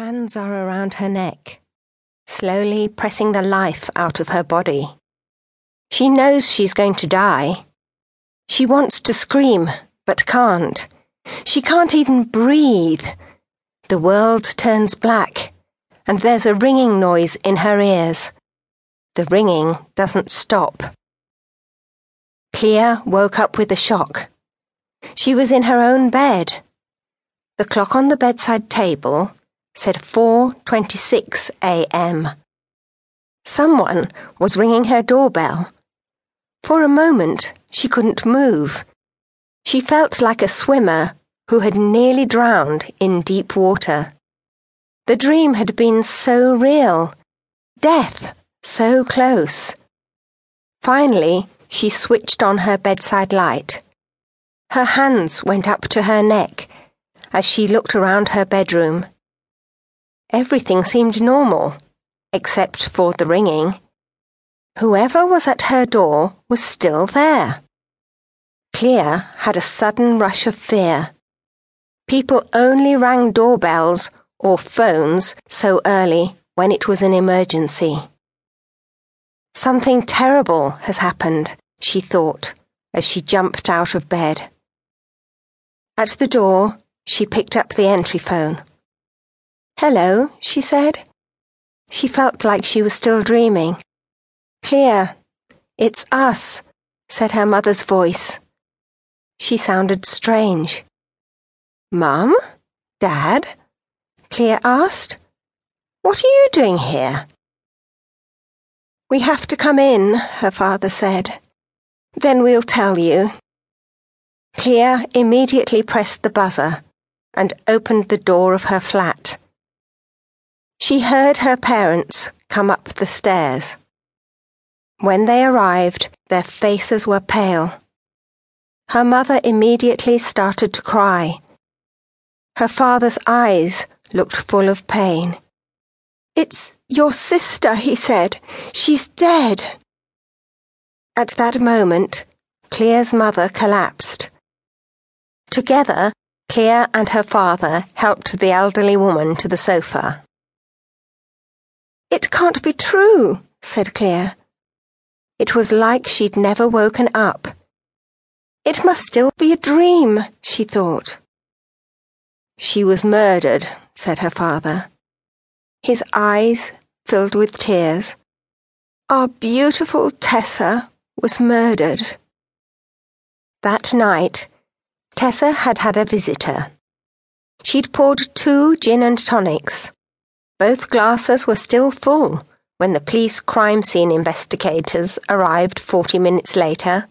Hands are around her neck, slowly pressing the life out of her body. She knows she's going to die. She wants to scream, but can't. She can't even breathe. The world turns black, and there's a ringing noise in her ears. The ringing doesn't stop. Clea woke up with a shock. She was in her own bed. The clock on the bedside table said 4:26 a.m. Someone was ringing her doorbell. For a moment, she couldn't move. She felt like a swimmer who had nearly drowned in deep water. The dream had been so real, death so close. Finally, she switched on her bedside light. Her hands went up to her neck as she looked around her bedroom. Everything seemed normal, except for the ringing. Whoever was at her door was still there. Clea had a sudden rush of fear. People only rang doorbells or phones so early when it was an emergency. Something terrible has happened, she thought as she jumped out of bed. At the door, she picked up the entry phone. Hello, she said. She felt like she was still dreaming. Clea, it's us, said her mother's voice. She sounded strange. Mum? Dad? Clea asked. What are you doing here? We have to come in, her father said. Then we'll tell you. Clea immediately pressed the buzzer and opened the door of her flat. She heard her parents come up the stairs. When they arrived, their faces were pale. Her mother immediately started to cry. Her father's eyes looked full of pain. It's your sister, he said. She's dead. At that moment, Clea's mother collapsed. Together, Clea and her father helped the elderly woman to the sofa. It can't be true, said Clea. It was like she'd never woken up. It must still be a dream, she thought. She was murdered, said her father. His eyes filled with tears. Our beautiful Tessa was murdered. That night, Tessa had had a visitor. She'd poured two gin and tonics both glasses were still full when the police crime scene investigators arrived 40 minutes later.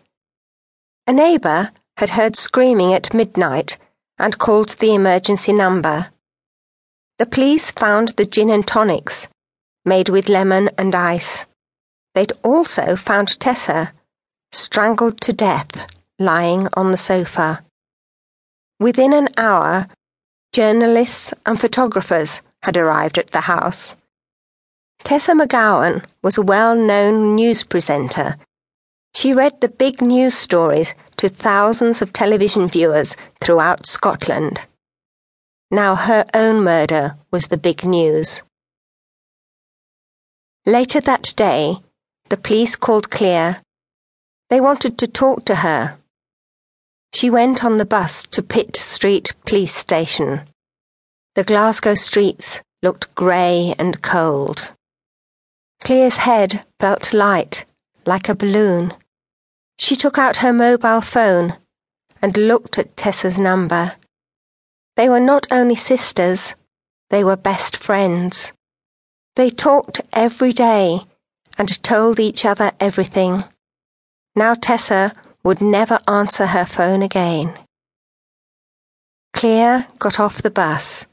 A neighbour had heard screaming at midnight and called the emergency number. The police found the gin and tonics, made with lemon and ice. They'd also found Tessa, strangled to death, lying on the sofa. Within an hour, journalists and photographers had arrived at the house. Tessa McGowan was a well known news presenter. She read the big news stories to thousands of television viewers throughout Scotland. Now her own murder was the big news. Later that day, the police called Clea. They wanted to talk to her. She went on the bus to Pitt Street Police Station. The Glasgow streets looked grey and cold. Clea's head felt light, like a balloon. She took out her mobile phone and looked at Tessa's number. They were not only sisters, they were best friends. They talked every day and told each other everything. Now Tessa would never answer her phone again. Clea got off the bus.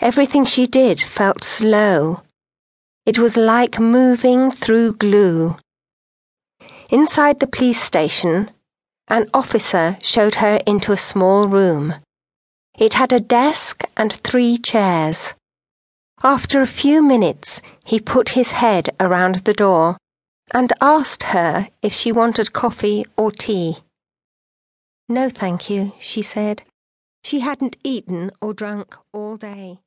Everything she did felt slow. It was like moving through glue. Inside the police station, an officer showed her into a small room. It had a desk and three chairs. After a few minutes, he put his head around the door and asked her if she wanted coffee or tea. No, thank you, she said. She hadn't eaten or drunk all day.